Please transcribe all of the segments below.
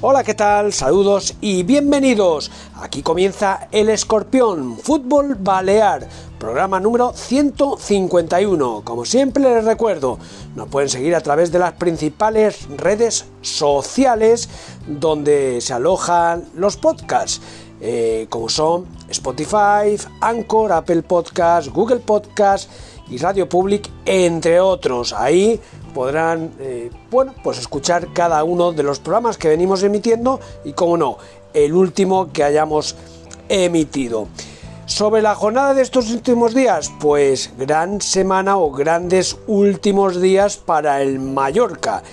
Hola, ¿qué tal? Saludos y bienvenidos. Aquí comienza El Escorpión, Fútbol Balear, programa número 151. Como siempre les recuerdo, nos pueden seguir a través de las principales redes sociales donde se alojan los podcasts. eh, como son Spotify, Anchor, Apple Podcasts, Google Podcasts y Radio Public, entre otros. Ahí podrán, eh, bueno, pues escuchar cada uno de los programas que venimos emitiendo y, como no, el último que hayamos emitido. Sobre la jornada de estos últimos días, pues gran semana o grandes últimos días para el Mallorca,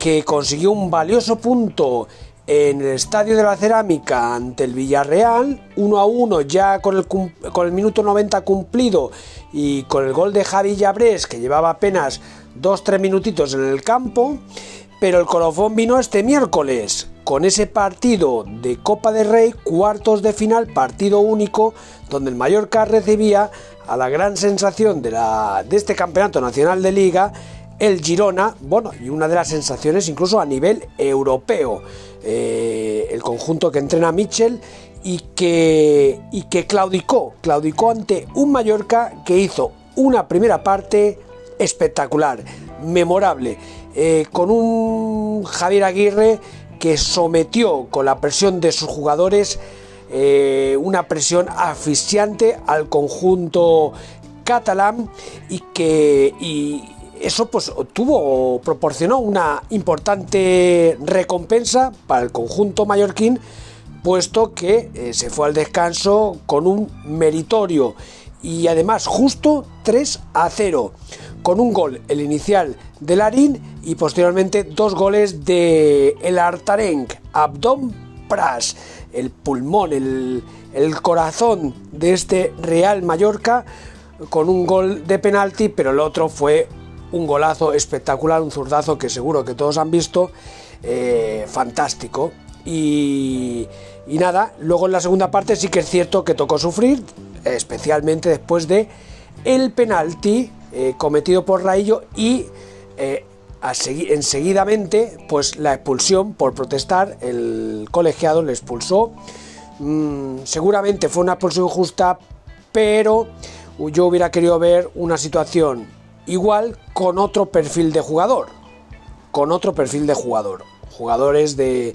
que consiguió un valioso punto en el Estadio de la Cerámica ante el Villarreal, 1 a 1 ya con el, con el minuto 90 cumplido y con el gol de Javi Llabrés que llevaba apenas 2-3 minutitos en el campo, pero el colofón vino este miércoles. Con ese partido de Copa de Rey, cuartos de final, partido único, donde el Mallorca recibía a la gran sensación de, la, de este campeonato nacional de liga, el Girona, bueno, y una de las sensaciones incluso a nivel europeo, eh, el conjunto que entrena Mitchell y que, y que claudicó, claudicó ante un Mallorca que hizo una primera parte espectacular, memorable, eh, con un Javier Aguirre que sometió con la presión de sus jugadores eh, una presión asfixiante al conjunto catalán y que y eso pues obtuvo o proporcionó una importante recompensa para el conjunto mallorquín puesto que eh, se fue al descanso con un meritorio y además justo 3 a 0 con un gol el inicial de Larín y posteriormente dos goles de el Artarenc Abdom Pras el pulmón el, el corazón de este Real Mallorca con un gol de penalti pero el otro fue un golazo espectacular un zurdazo que seguro que todos han visto eh, fantástico. Y, y nada, luego en la segunda parte sí que es cierto que tocó sufrir, especialmente después de el penalti eh, cometido por Raillo y eh, segui- enseguidamente pues la expulsión por protestar, el colegiado le expulsó. Mm, seguramente fue una expulsión justa, pero yo hubiera querido ver una situación igual con otro perfil de jugador con otro perfil de jugador. Jugadores de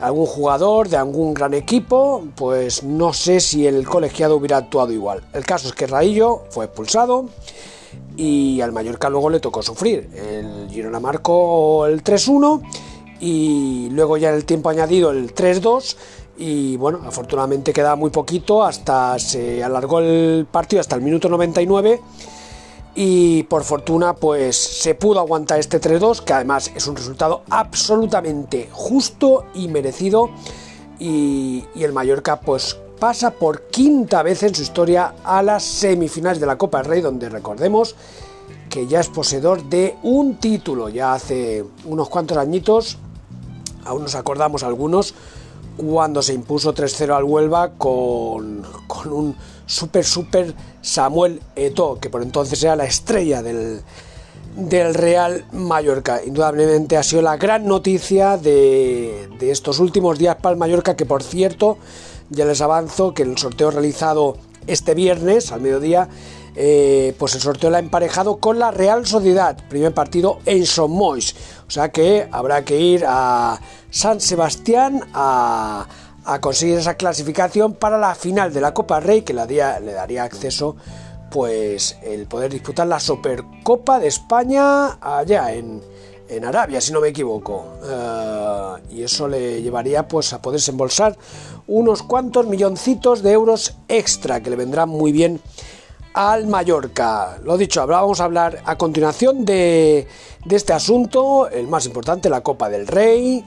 algún jugador de algún gran equipo, pues no sé si el colegiado hubiera actuado igual. El caso es que Raillo fue expulsado y al Mallorca luego le tocó sufrir. El Girona marcó el 3-1 y luego ya en el tiempo añadido el 3-2 y bueno, afortunadamente queda muy poquito hasta se alargó el partido hasta el minuto 99 y por fortuna pues se pudo aguantar este 3-2 que además es un resultado absolutamente justo y merecido y, y el Mallorca pues pasa por quinta vez en su historia a las semifinales de la Copa del Rey donde recordemos que ya es poseedor de un título ya hace unos cuantos añitos aún nos acordamos algunos cuando se impuso 3-0 al Huelva con, con un super super Samuel Eto'o, que por entonces era la estrella del, del Real Mallorca. Indudablemente ha sido la gran noticia de, de estos últimos días para el Mallorca, que por cierto, ya les avanzo que el sorteo realizado este viernes al mediodía, eh, pues el sorteo lo ha emparejado con la Real Sociedad, primer partido en Somois. O sea que habrá que ir a San Sebastián a, a conseguir esa clasificación para la final de la Copa Rey que le daría acceso pues el poder disputar la Supercopa de España allá en, en Arabia, si no me equivoco. Eh, y eso le llevaría pues a poderse embolsar unos cuantos milloncitos de euros extra que le vendrán muy bien al Mallorca. Lo dicho, vamos a hablar a continuación de, de este asunto, el más importante, la Copa del Rey.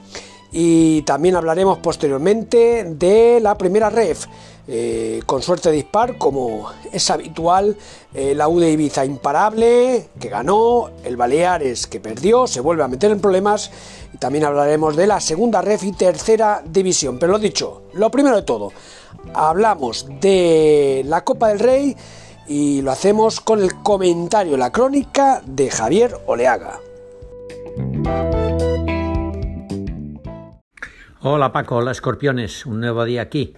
Y también hablaremos posteriormente de la primera ref. Eh, con suerte de dispar, como es habitual, eh, la U de Ibiza imparable, que ganó, el Baleares que perdió, se vuelve a meter en problemas, y también hablaremos de la segunda ref y tercera división. Pero lo dicho, lo primero de todo, hablamos de la Copa del Rey y lo hacemos con el comentario, la crónica de Javier Oleaga. Hola Paco, hola escorpiones, un nuevo día aquí.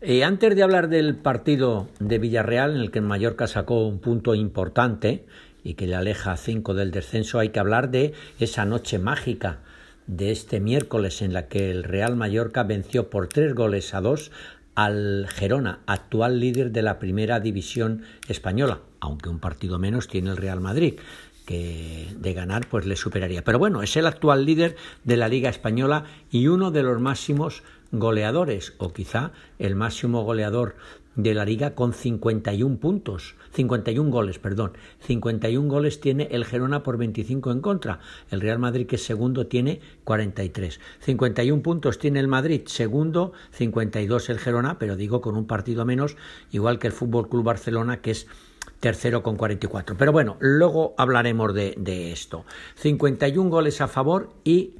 Eh, antes de hablar del partido de Villarreal, en el que Mallorca sacó un punto importante y que le aleja cinco del descenso, hay que hablar de esa noche mágica de este miércoles en la que el Real Mallorca venció por tres goles a dos al Gerona, actual líder de la primera división española, aunque un partido menos tiene el Real Madrid que de ganar pues le superaría. Pero bueno, es el actual líder de la Liga Española y uno de los máximos goleadores, o quizá el máximo goleador de la liga con 51 puntos, 51 goles, perdón. 51 goles tiene el Gerona por 25 en contra. El Real Madrid, que es segundo, tiene 43. 51 puntos tiene el Madrid, segundo, 52 el Gerona, pero digo con un partido menos, igual que el Fútbol Club Barcelona, que es tercero con 44. Pero bueno, luego hablaremos de, de esto. 51 goles a favor y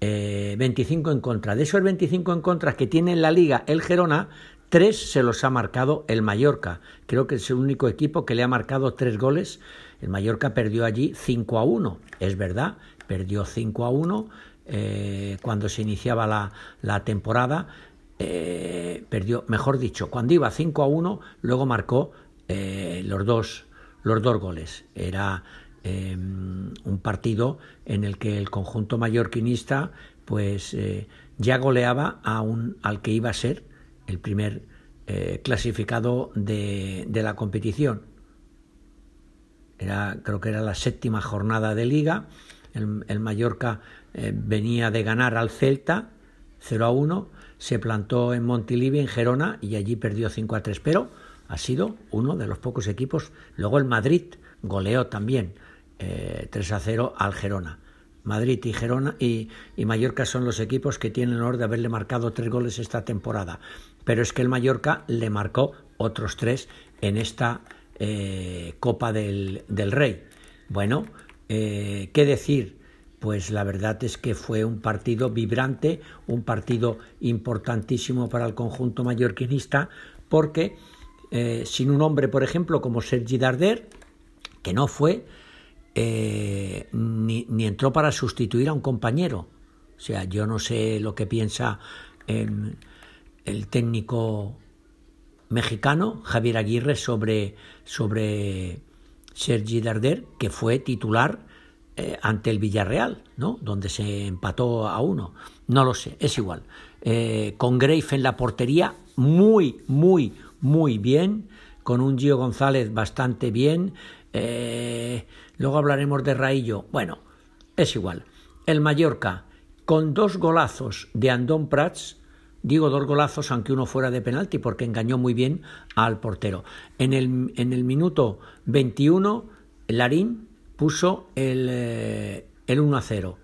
25 eh, en contra. De esos 25 en contra que tiene en la liga el Gerona, tres se los ha marcado el Mallorca. Creo que es el único equipo que le ha marcado tres goles. El Mallorca perdió allí 5 a 1. Es verdad, perdió 5 a 1 eh, cuando se iniciaba la, temporada. Eh, perdió, mejor dicho, cuando iba 5 a 1, luego marcó los, dos, los dos goles. Era Em, un partido en el que el conjunto mallorquinista pues eh, ya goleaba a un, al que iba a ser el primer eh, clasificado de, la competición. Era, creo que era la séptima jornada de liga. El, Mallorca eh, venía de ganar al Celta 0 a 1, se plantó en Montilivi, en Gerona, y allí perdió 5 a 3. Pero ha sido uno de los pocos equipos. Luego el Madrid goleó también 3 eh, a 0 al Gerona. Madrid y Gerona y, Mallorca son los equipos que tienen el honor de haberle marcado tres goles esta temporada. Pero es que el Mallorca le marcó otros tres en esta eh, Copa del, Rey. Bueno, eh, ¿qué decir? Pues la verdad es que fue un partido vibrante, un partido importantísimo para el conjunto mallorquinista, porque sin un hombre, por ejemplo, como Sergi Darder, que no fue, eh, ni, entró para sustituir a un compañero. O sea, yo no sé lo que piensa em, el técnico mexicano, Javier Aguirre, sobre, sobre Sergi Darder, que fue titular eh, ante el Villarreal, ¿no? donde se empató a uno. No lo sé, es igual. Eh, con Grave en la portería, muy, muy, muy bien. Con un Gio González bastante bien. Eh, luego hablaremos de Raillo. Bueno, es igual. El Mallorca, con dos golazos de Andón Prats, digo dos golazos aunque uno fuera de penalti porque engañó muy bien al portero. En el, en el minuto 21, Larín puso el, eh, el 1 a 0.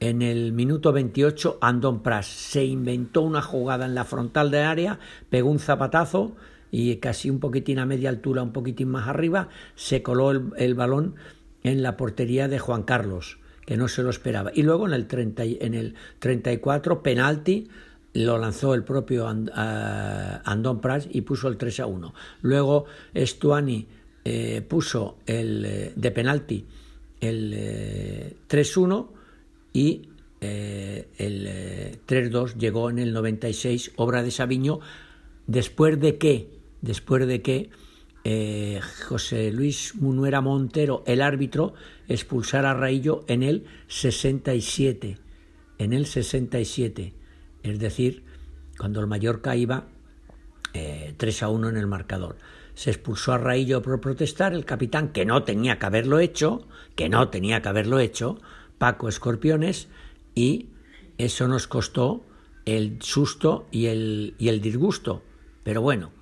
En el minuto 28, Andón Prats se inventó una jugada en la frontal de área, pegó un zapatazo y casi un poquitín a media altura, un poquitín más arriba, se coló el, balón en la portería de Juan Carlos, que no se lo esperaba. Y luego en el, 30, en el 34, penalti, lo lanzó el propio Andón Prats y puso el 3 a 1. Luego Stuani eh, puso el, eh, de penalti el 3-1 eh, y el 3-2 llegó en el 96, obra de Sabiño, después de que después de que eh, José Luis Munuera Montero, el árbitro, expulsara a Raillo en el 67. En el 67. Es decir, cuando el Mallorca iba 3 a 1 en el marcador. Se expulsó a Raillo por protestar, el capitán, que no tenía que haberlo hecho, que no tenía que haberlo hecho, Paco Escorpiones, y eso nos costó el susto y el, y el disgusto. Pero bueno,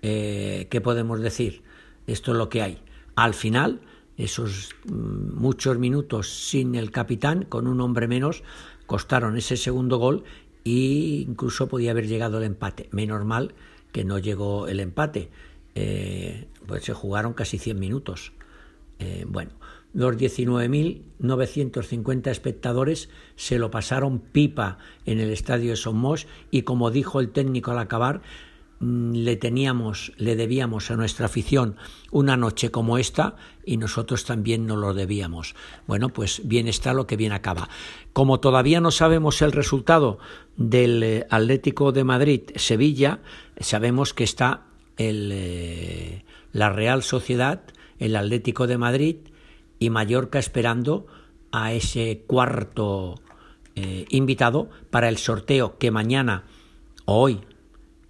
eh, ¿qué podemos decir? Esto es lo que hay. Al final, esos mm, muchos minutos sin el capitán, con un hombre menos, costaron ese segundo gol e incluso podía haber llegado el empate. Menos mal que no llegó el empate. Eh, pues se jugaron casi 100 minutos. Eh, bueno, los 19.950 espectadores se lo pasaron pipa en el estadio de Somos y como dijo el técnico al acabar, mm, le teníamos, le debíamos a nuestra afición una noche como esta y nosotros también nos lo debíamos. Bueno, pues bien está lo que bien acaba. Como todavía no sabemos el resultado del eh, Atlético de Madrid-Sevilla, sabemos que está el, eh, la Real Sociedad, el Atlético de Madrid, y Mallorca esperando a ese cuarto eh, invitado para el sorteo que mañana o hoy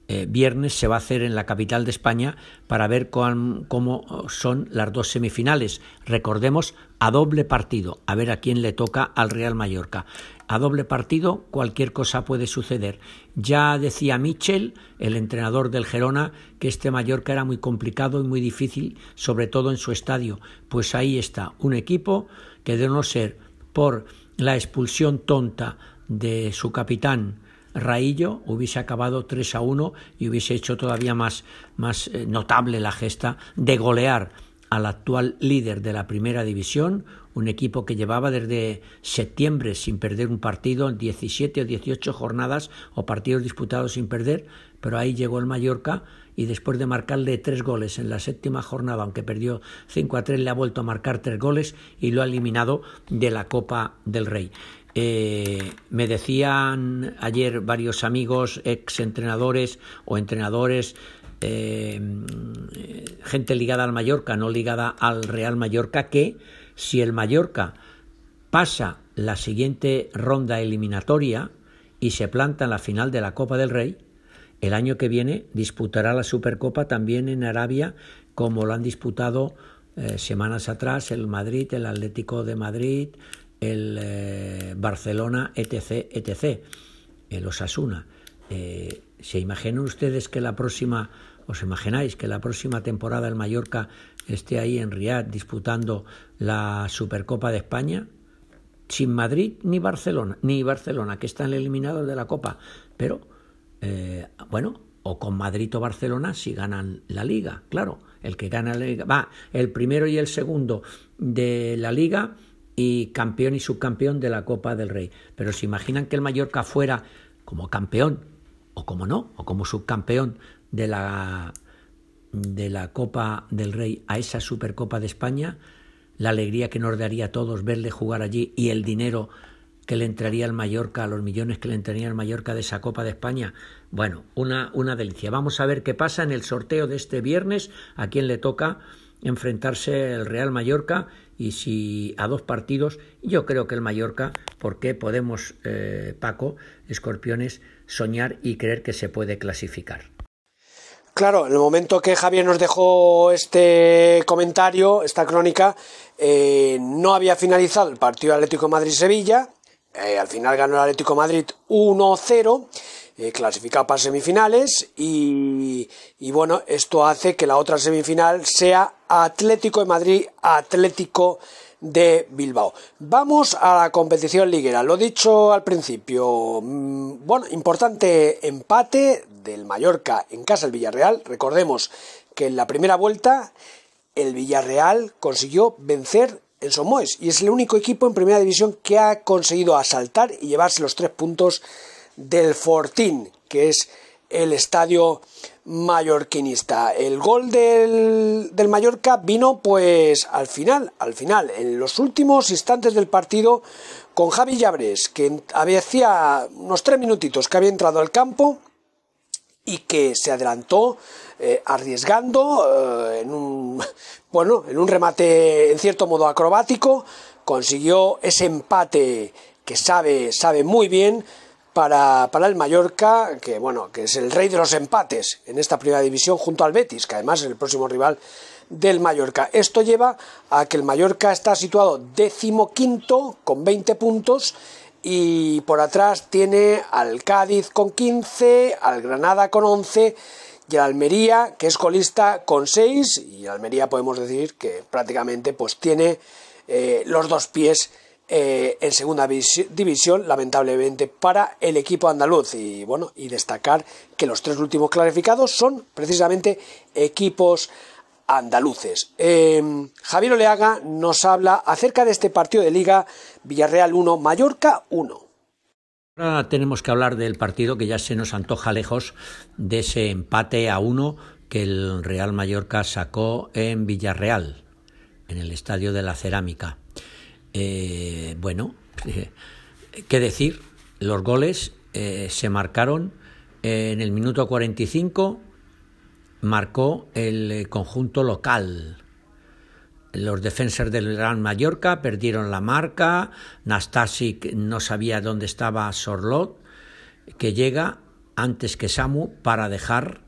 eh, viernes se va a hacer en la capital de España para ver cómo son las dos semifinales. Recordemos a doble partido, a ver a quién le toca al Real Mallorca. A doble partido cualquier cosa puede suceder. Ya decía Michel, el entrenador del Gerona, que este Mallorca era muy complicado y muy difícil, sobre todo en su estadio. Pues ahí está, un equipo que de no ser por la expulsión tonta de su capitán, Raillo hubiese acabado 3 a 1 y hubiese hecho todavía más, más eh, notable la gesta de golear al actual líder de la primera división, un equipo que llevaba desde septiembre sin perder un partido, 17 o 18 jornadas o partidos disputados sin perder, pero ahí llegó el Mallorca y después de marcarle tres goles en la séptima jornada, aunque perdió 5 a 3, le ha vuelto a marcar tres goles y lo ha eliminado de la Copa del Rey. Eh, me decían ayer varios amigos, ex entrenadores o entrenadores, eh, gente ligada al Mallorca, no ligada al Real Mallorca, que si el Mallorca pasa la siguiente ronda eliminatoria y se planta en la final de la Copa del Rey, el año que viene disputará la Supercopa también en Arabia, como lo han disputado eh, semanas atrás el Madrid, el Atlético de Madrid, el eh, Barcelona, etc., etc., el Osasuna. Eh, ¿Se imaginan ustedes que la próxima, os imagináis que la próxima temporada el Mallorca esté ahí en Riyadh disputando la Supercopa de España? Sin Madrid ni Barcelona, ni Barcelona, que están eliminados de la Copa. Pero, eh, bueno, o con Madrid o Barcelona si ganan la Liga, claro. El que gana la Liga, va, el primero y el segundo de la Liga y campeón y subcampeón de la Copa del Rey. Pero se imaginan que el Mallorca fuera como campeón, o como no, o como subcampeón de la, de la Copa del Rey a esa Supercopa de España, la alegría que nos daría a todos verle jugar allí y el dinero que le entraría al Mallorca, los millones que le entraría al Mallorca de esa Copa de España. Bueno, una, una delicia. Vamos a ver qué pasa en el sorteo de este viernes, a quién le toca enfrentarse el Real Mallorca y si a dos partidos, yo creo que el Mallorca, porque podemos, eh, Paco, escorpiones, soñar y creer que se puede clasificar. Claro, en el momento que Javier nos dejó este comentario, esta crónica, eh, no había finalizado el partido Atlético Madrid-Sevilla, eh, al final ganó el Atlético Madrid 1-0 eh, clasificado para semifinales y, bueno, esto hace que la otra semifinal sea Atlético de Madrid, Atlético de Bilbao. Vamos a la competición liguera. Lo dicho al principio, mm, bueno, importante empate del Mallorca en casa del Villarreal. Recordemos que en la primera vuelta el Villarreal consiguió vencer en Somoes y es el único equipo en primera división que ha conseguido asaltar y llevarse los tres puntos del Fortín, que es el estadio mallorquinista. El gol del, del, Mallorca vino pues al final, al final, en los últimos instantes del partido con Javi Llabres, que había hacía unos tres minutitos que había entrado al campo y que se adelantó eh, arriesgando eh, en un bueno en un remate en cierto modo acrobático consiguió ese empate que sabe sabe muy bien para, para, el Mallorca, que bueno, que es el rey de los empates en esta primera división junto al Betis, que además es el próximo rival del Mallorca. Esto lleva a que el Mallorca está situado decimoquinto con 20 puntos y por atrás tiene al Cádiz con 15, al Granada con 11 y al Almería, que es colista con 6 y Almería podemos decir que prácticamente pues tiene eh, los dos pies eh, en segunda división, lamentablemente, para el equipo andaluz. Y bueno, y destacar que los tres últimos clarificados son precisamente equipos andaluces. Em, Javier Oleaga nos habla acerca de este partido de Liga Villarreal 1, Mallorca 1. Ahora tenemos que hablar del partido que ya se nos antoja lejos de ese empate a uno que el Real Mallorca sacó en Villarreal, en el Estadio de la Cerámica. Eh, bueno, ¿qué decir? Los goles eh, se marcaron en el minuto 45, marcó el eh, conjunto local. Los defensores del Gran Mallorca perdieron la marca, Nastasic no sabía dónde estaba Sorlot, que llega antes que Samu para dejar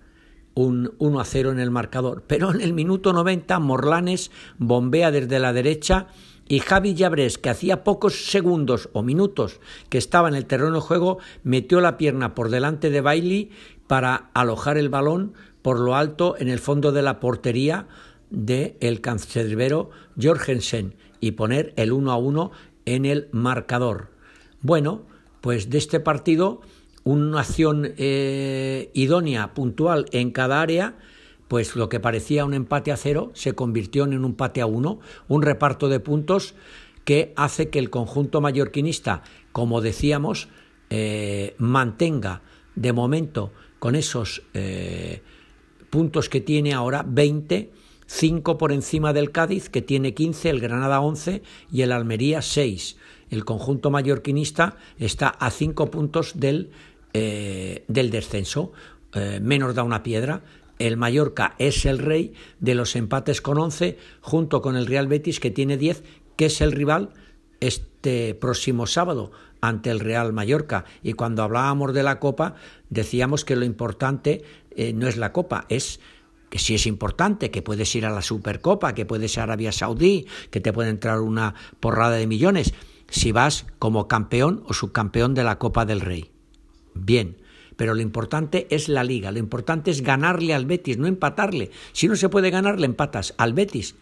un 1 a 0 en el marcador. Pero en el minuto 90 Morlanes bombea desde la derecha y Javi Llabrés, que hacía pocos segundos o minutos que estaba en el terreno de juego, metió la pierna por delante de Bailey para alojar el balón por lo alto en el fondo de la portería del el cancerbero Jorgensen y poner el 1 a 1 en el marcador. Bueno, pues de este partido, una acción eh, idónea, puntual en cada área, pues lo que parecía un empate a cero se convirtió en un empate a uno, un reparto de puntos que hace que el conjunto mallorquinista, como decíamos, eh, mantenga de momento con esos eh, puntos que tiene ahora 20, 5 por encima del Cádiz, que tiene 15, el Granada 11 y el Almería 6. El conjunto mallorquinista está a 5 puntos del, eh, del descenso, menos da una piedra, el Mallorca es el rey de los empates con 11, junto con el Real Betis, que tiene 10, que es el rival este próximo sábado ante el Real Mallorca. Y cuando hablábamos de la Copa, decíamos que lo importante eh, no es la Copa, es que sí es importante, que puedes ir a la Supercopa, que puedes ir a Arabia Saudí, que te puede entrar una porrada de millones, si vas como campeón o subcampeón de la Copa del Rey. Bien, pero lo importante es la liga, lo importante es ganarle al Betis, no empatarle. Si no se puede ganar, le empatas al Betis.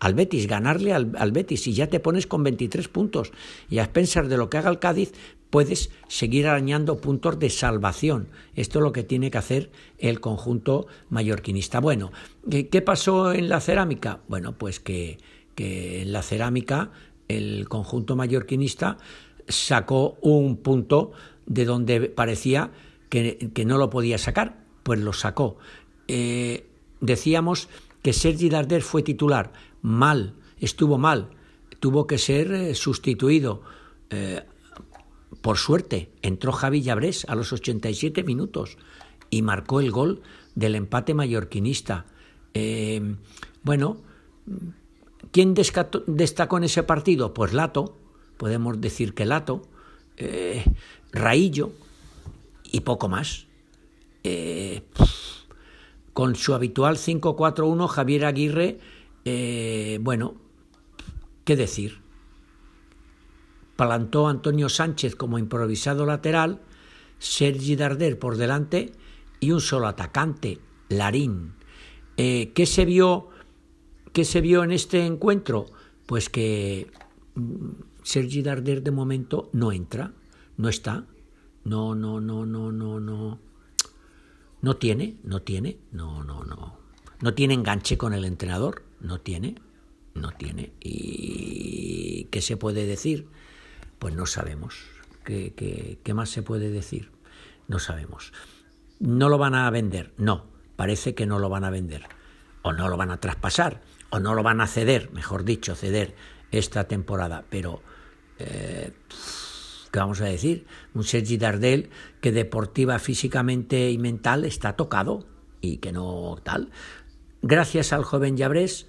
Al Betis, ganarle al, Betis y ya te pones con 23 puntos. Y a pensar de lo que haga el Cádiz, puedes seguir arañando puntos de salvación. Esto es lo que tiene que hacer el conjunto mallorquinista. Bueno, ¿qué pasó en la cerámica? Bueno, pues que, que en la cerámica el conjunto mallorquinista sacó un punto de donde parecía que, no lo podía sacar, pues lo sacó. Eh, decíamos que Sergi Darder fue titular, mal, estuvo mal, tuvo que ser eh, sustituido. Eh, por suerte, entró Javi Llabrés a los 87 minutos y marcó el gol del empate mallorquinista. bueno, ¿quién destacó en ese partido? Pues Lato, podemos decir que Lato, Raillo, y poco más. Eh, con su habitual 5-4-1, Javier Aguirre, eh, bueno, ¿qué decir? Plantó Antonio Sánchez como improvisado lateral, Sergi Darder por delante y un solo atacante, Larín. Eh, ¿Qué se vio? ¿Qué se vio en este encuentro? Pues que mm, Sergi Darder de momento no entra, no está. No, no, no, no, no, no. No tiene, no tiene, no, no, no. No tiene enganche con el entrenador, no tiene, no tiene. ¿Y qué se puede decir? Pues no sabemos. ¿Qué, qué, qué más se puede decir? No sabemos. ¿No lo van a vender? No, parece que no lo van a vender. O no lo van a traspasar, o no lo van a ceder, mejor dicho, ceder esta temporada. Pero... Eh, ¿qué vamos a decir? Un Sergi Dardel que deportiva, físicamente y mental está tocado y que no tal. Gracias al joven Llabrés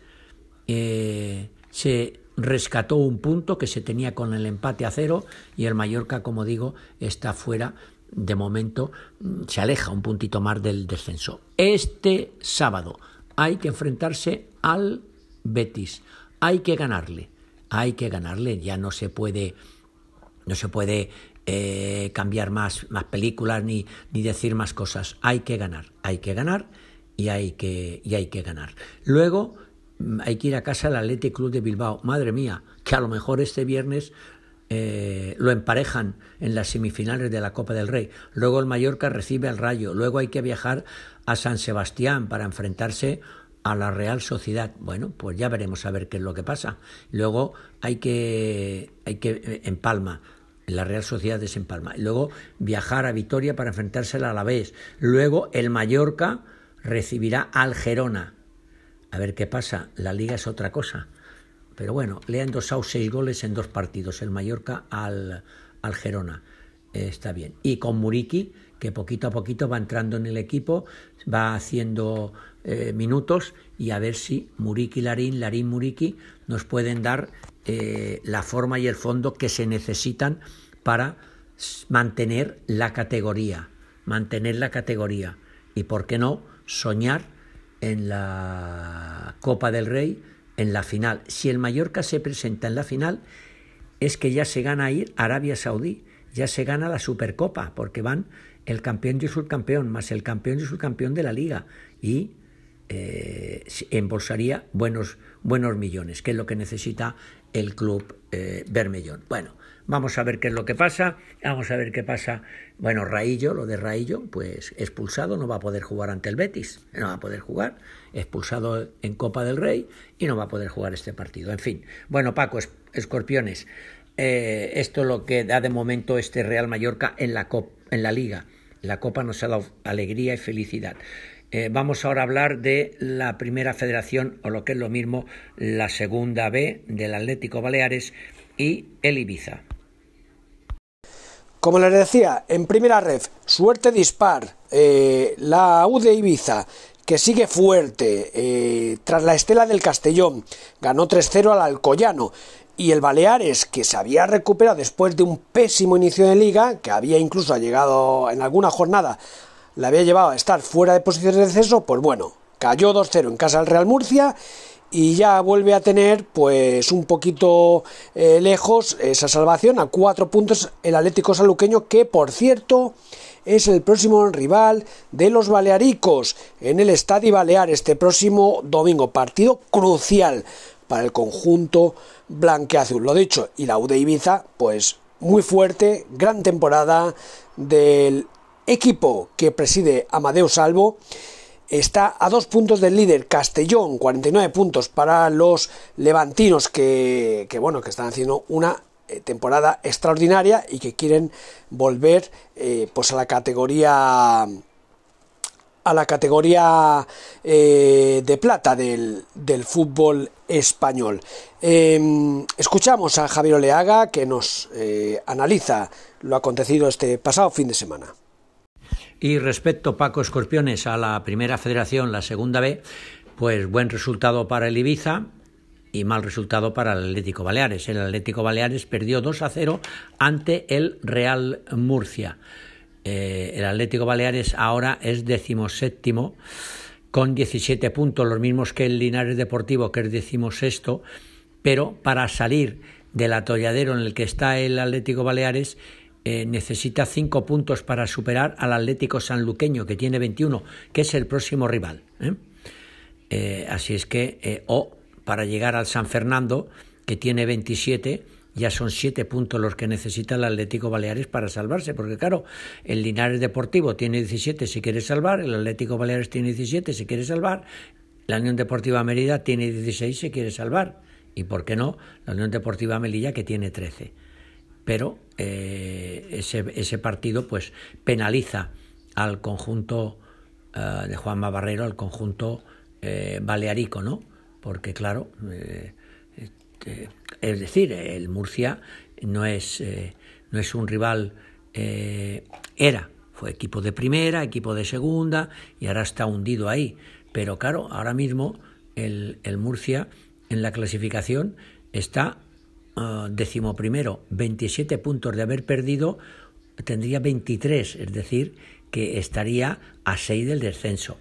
eh, se rescató un punto que se tenía con el empate a cero y el Mallorca, como digo, está fuera de momento mm, se aleja un puntito más del descenso. Este sábado hay que enfrentarse al Betis, hay que ganarle, hay que ganarle, ya no se puede, no se puede eh, cambiar más, más películas ni, ni decir más cosas, hay que ganar, hay que ganar y hay que, y hay que ganar. Luego mm, hay que ir a casa al Athletic Club de Bilbao, madre mía, que a lo mejor este viernes eh, lo emparejan en las semifinales de la Copa del Rey. Luego el Mallorca recibe al Rayo. Luego hay que viajar a San Sebastián para enfrentarse la Real Sociedad. Bueno, pues ya veremos a ver qué es lo que pasa. Luego hay que, hay que eh, en Palma. La Real Sociedad es en Palma. Luego viajar a Vitoria para enfrentarse al Alavés. Luego el Mallorca recibirá al Gerona. A ver qué pasa. La liga es otra cosa. Pero bueno, le han endosado seis goles en dos partidos, el Mallorca al, al Gerona. está bien. Y con Muriki, que poquito a poquito va entrando en el equipo, va haciendo eh, minutos y a ver si Muriki Larín, Larín Muriki nos pueden dar eh, la forma y el fondo que se necesitan para mantener la categoría, mantener la categoría y, ¿por qué no?, soñar en la Copa del Rey en la final. Si el Mallorca se presenta en la final, es que ya se gana ir Arabia Saudí, ya se gana la Supercopa, porque van el campeón y el subcampeón, más el campeón y el subcampeón de la liga, y eh, embolsaría buenos, buenos millones, que es lo que necesita el club eh, Bermellón. Bueno, Vamos a ver qué es lo que pasa. Vamos a ver qué pasa. Bueno, Raillo, lo de Raillo, pues expulsado, no va a poder jugar ante el Betis, no va a poder jugar, expulsado en Copa del Rey y no va a poder jugar este partido. En fin, bueno, Paco, escorpiones, eh, esto es lo que da de momento este Real Mallorca en la, en la Liga. La Copa nos ha dado alegría y felicidad. Eh, vamos ahora a hablar de la primera federación, o lo que es lo mismo, la segunda B del Atlético Baleares y el Ibiza. Como les decía, en primera ref, suerte dispar, eh, la U de Ibiza, que sigue fuerte, eh, tras la estela del Castellón, ganó 3-0 al Alcoyano, y el Baleares, que se había recuperado después de un pésimo inicio de liga, que había incluso llegado en alguna jornada, le había llevado a estar fuera de posiciones de descenso, pues bueno, cayó 2-0 en casa del Real Murcia y ya vuelve a tener pues un poquito eh, lejos esa salvación a cuatro puntos el Atlético Saluqueño que por cierto es el próximo rival de los Balearicos en el Estadio Balear este próximo domingo. Partido crucial para el conjunto blanqueazul lo dicho y la U de Ibiza pues muy fuerte gran temporada del equipo que preside Amadeo Salvo está a dos puntos del líder Castellón, 49 puntos para los levantinos que, bueno, que están haciendo una eh, temporada extraordinaria y que quieren volver eh, pues a la categoría a la categoría eh, de plata del, del fútbol español. Em, escuchamos a Javier Oleaga que nos analiza lo acontecido este pasado fin de semana. Y respecto, Paco Escorpiones, a la primera federación, la segunda B, pues buen resultado para el Ibiza y mal resultado para el Atlético Baleares. El Atlético Baleares perdió 2 a 0 ante el Real Murcia. Eh, el Atlético Baleares ahora es decimoséptimo con 17 puntos, los mismos que el Linares Deportivo, que es decimosexto, pero para salir del atolladero en el que está el Atlético Baleares eh, necesita cinco puntos para superar al Atlético Sanluqueño, que tiene 21, que es el próximo rival. ¿eh? Eh, así es que, o para llegar al San Fernando, que tiene 27, ya son siete puntos los que necesita el Atlético Baleares para salvarse, porque claro, el Linares Deportivo tiene 17 si quiere salvar, el Atlético Baleares tiene 17 si quiere salvar, la Unión Deportiva Mérida tiene 16 si quiere salvar, y por qué no, la Unión Deportiva Melilla que tiene 13 pero eh, ese, ese, partido pues penaliza al conjunto uh, de Juanma Barrero, al conjunto eh, balearico, ¿no? Porque claro, eh, es decir, el Murcia no es, no es un rival, era, fue equipo de primera, equipo de segunda y ahora está hundido ahí. Pero claro, ahora mismo el, el Murcia en la clasificación está uh, decimoprimero, 27 puntos de haber perdido tendría 23, es decir, que estaría a 6 del descenso.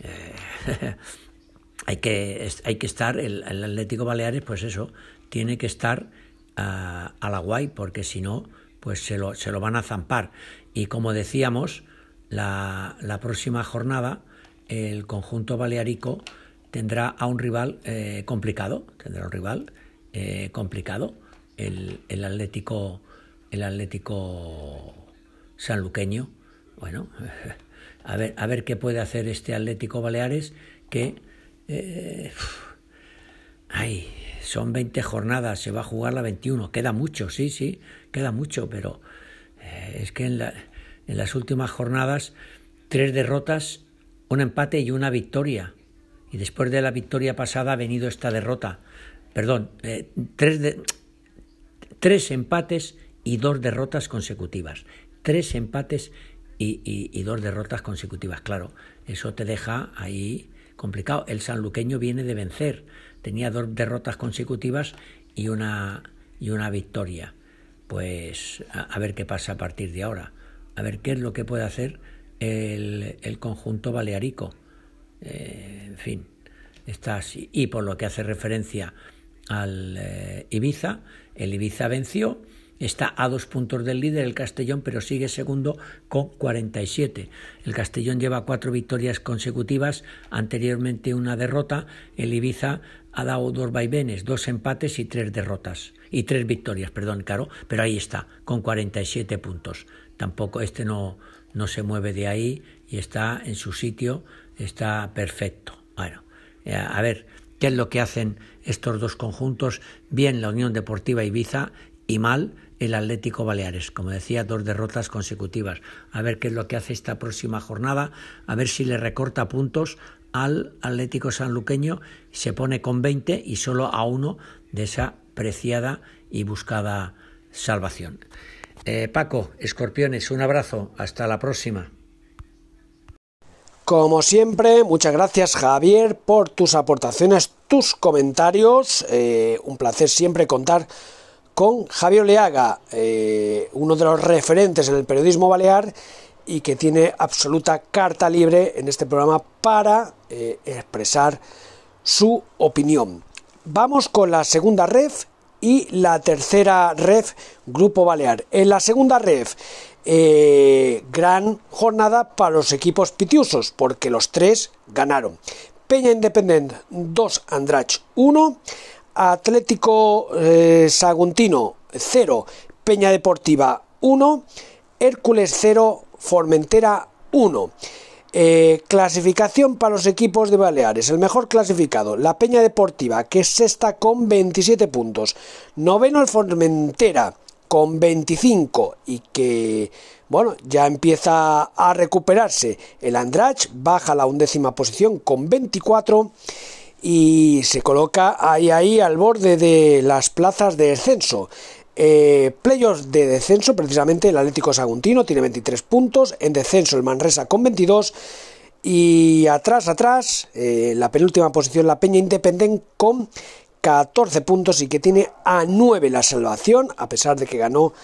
Eh, hay, que, hay que estar, el, Atlético Baleares, pues eso, tiene que estar a, la guay, porque si no, pues se lo, se lo van a zampar. Y como decíamos, la, la próxima jornada, el conjunto balearico tendrá a un rival eh, complicado, tendrá un rival eh, complicado, el, el, Atlético, el Atlético sanluqueño. Bueno, a ver, a ver qué puede hacer este Atlético Baleares que eh, ay, son 20 jornadas, se va a jugar la 21, queda mucho, sí, sí, queda mucho, pero es que en, la, en las últimas jornadas tres derrotas, un empate y una victoria y después de la victoria pasada ha venido esta derrota. Perdón, eh, tres, tres empates y dos derrotas consecutivas. Tres empates y, dos derrotas consecutivas. Claro, eso te deja ahí complicado. El sanluqueño viene de vencer. Tenía dos derrotas consecutivas y una, y una victoria. Pues a, ver qué pasa a partir de ahora. A ver qué es lo que puede hacer el, el conjunto balearico. Eh, en fin, está así. Y por lo que hace referencia al eh, Ibiza, el Ibiza venció, está a dos puntos del líder el Castellón, pero sigue segundo con 47. El Castellón lleva cuatro victorias consecutivas, anteriormente una derrota, el Ibiza ha dado dos vaivenes, dos empates y tres derrotas, y tres victorias, perdón, claro, pero ahí está, con 47 puntos. Tampoco este no, no se mueve de ahí y está en su sitio está perfecto. Bueno, eh, a ver, ¿qué es lo que hacen estos dos conjuntos? Bien la Unión Deportiva Ibiza y mal el Atlético Baleares. Como decía, dos derrotas consecutivas. A ver qué es lo que hace esta próxima jornada, a ver si le recorta puntos al Atlético Sanluqueño, se pone con 20 y solo a uno de esa preciada y buscada salvación. Eh, Paco, Escorpiones, un abrazo, hasta la próxima. Como siempre, muchas gracias Javier por tus aportaciones, tus comentarios. Eh, un placer siempre contar con Javier Leaga, eh, uno de los referentes en el periodismo balear y que tiene absoluta carta libre en este programa para eh, expresar su opinión. Vamos con la segunda ref y la tercera ref Grupo Balear. En la segunda ref eh, gran jornada para los equipos pitiusos, porque los tres ganaron. Peña Independent 2, Andrach 1, Atlético eh, Saguntino 0, Peña Deportiva 1, Hércules 0, Formentera 1. Eh, clasificación para los equipos de Baleares. El mejor clasificado, la Peña Deportiva, que es sexta con 27 puntos. Noveno el Formentera con 25 y que bueno, ya empieza a recuperarse. El Andrach baja la undécima posición con 24 y se coloca ahí ahí al borde de las plazas de descenso. Eh, de descenso, precisamente el Atlético Saguntino tiene 23 puntos, en descenso el Manresa con 22 y atrás, atrás, eh, la penúltima posición la Peña Independent con 14 puntos y que tiene a 9 la salvación, a pesar de que ganó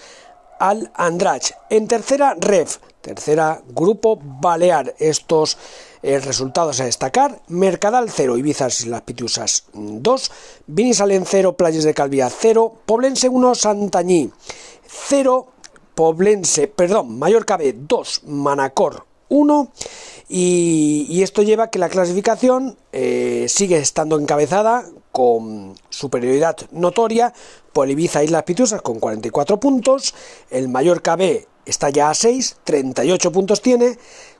al Andrach. En tercera, Ref, tercera, Grupo Balear. Estos eh, resultados a destacar: Mercadal 0, Ibiza y Las Pitiusas 2, Vinisalen 0, Playas de Calvía 0, Poblense 1, Santañí 0, Poblense, perdón, Mallorca B 2, Manacor 1. Y, esto lleva a que la clasificación eh, sigue estando encabezada con superioridad notoria por Ibiza Islas Pitusas con 44 puntos, el Mallorca B está ya a 6, 38 puntos tiene,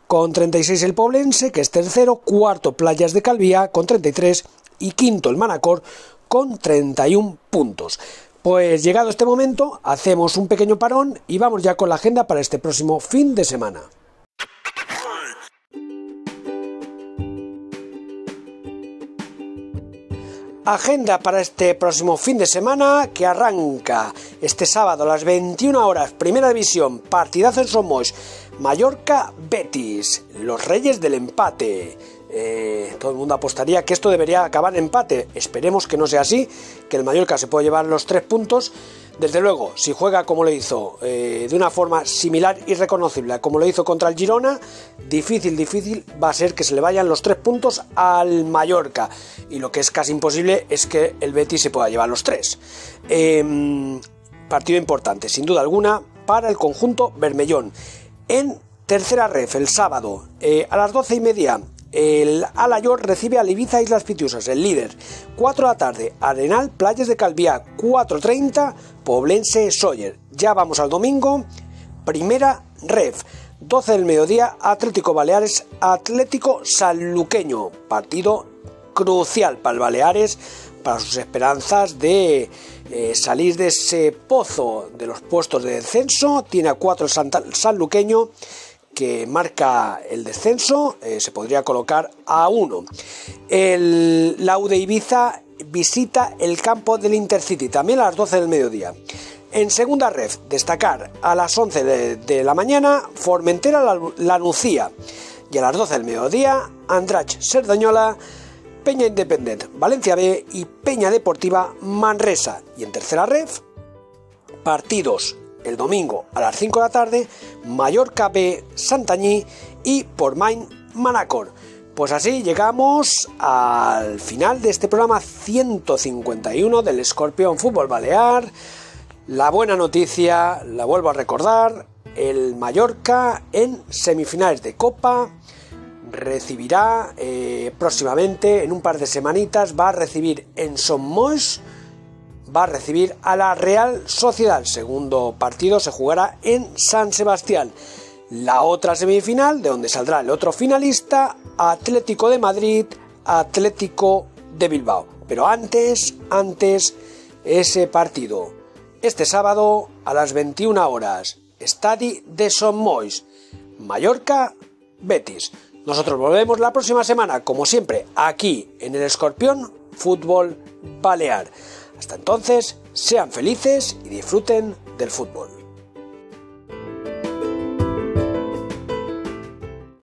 con 36 el Poblense, que es tercero, cuarto Playas de Calvía con 33 y quinto el Manacor con 31 puntos. Pues llegado este momento, hacemos un pequeño parón y vamos ya con la agenda para este próximo fin de semana. Agenda para este próximo fin de semana que arranca este sábado a las 21 horas, Primera División, partidazo en Somos, Mallorca Betis, los Reyes del Empate. Eh, todo el mundo apostaría que esto debería acabar en empate. Esperemos que no sea así, que el Mallorca se pueda llevar los tres puntos Desde luego, si juega como lo hizo, eh, de una forma similar y reconocible a como lo hizo contra el Girona, difícil, difícil va a ser que se le vayan los tres puntos al Mallorca. Y lo que es casi imposible es que el Betis se pueda llevar los tres. Em, partido importante, sin duda alguna, para el conjunto Bermellón. En tercera ref, el sábado, eh, a las doce y media, el Alayor recibe a Ibiza Islas Pitiusas, el líder. 4 de la tarde, Arenal, Playas de Calviá, 4.30, Poblense, Sawyer. Ya vamos al domingo, primera ref. 12 del mediodía, Atlético Baleares, Atlético Sanluqueño. Partido crucial para el Baleares, para sus esperanzas de eh, salir de ese pozo de los puestos de descenso. Tiene a 4 el Sanluqueño que marca el descenso, eh, se podría colocar a uno. El Laude Ibiza visita el campo del Intercity, también a las 12 del mediodía. En segunda red, destacar a las 11 de, la mañana Formentera la, la, Lucía y a las 12 del mediodía Andrach Serdañola, Peña Independent Valencia B y Peña Deportiva Manresa. Y en tercera red, partidos el domingo a las 5 de la tarde, Mallorca B, Santañí y Portmain Manacor. Pues así llegamos al final de este programa 151 del Escorpión Fútbol Balear. La buena noticia, la vuelvo a recordar, el Mallorca en semifinales de Copa recibirá eh, próximamente, en un par de semanitas, va a recibir en Sommois va a recibir a la Real Sociedad. El segundo partido se jugará en San Sebastián. La otra semifinal, de donde saldrá el otro finalista, Atlético de Madrid, Atlético de Bilbao. Pero antes, antes, ese partido. Este sábado a las 21 horas, Estadi de Mois, Mallorca, Betis. Nosotros volvemos la próxima semana, como siempre, aquí en el Escorpión Fútbol Balear. Hasta entonces, sean felices y disfruten del fútbol.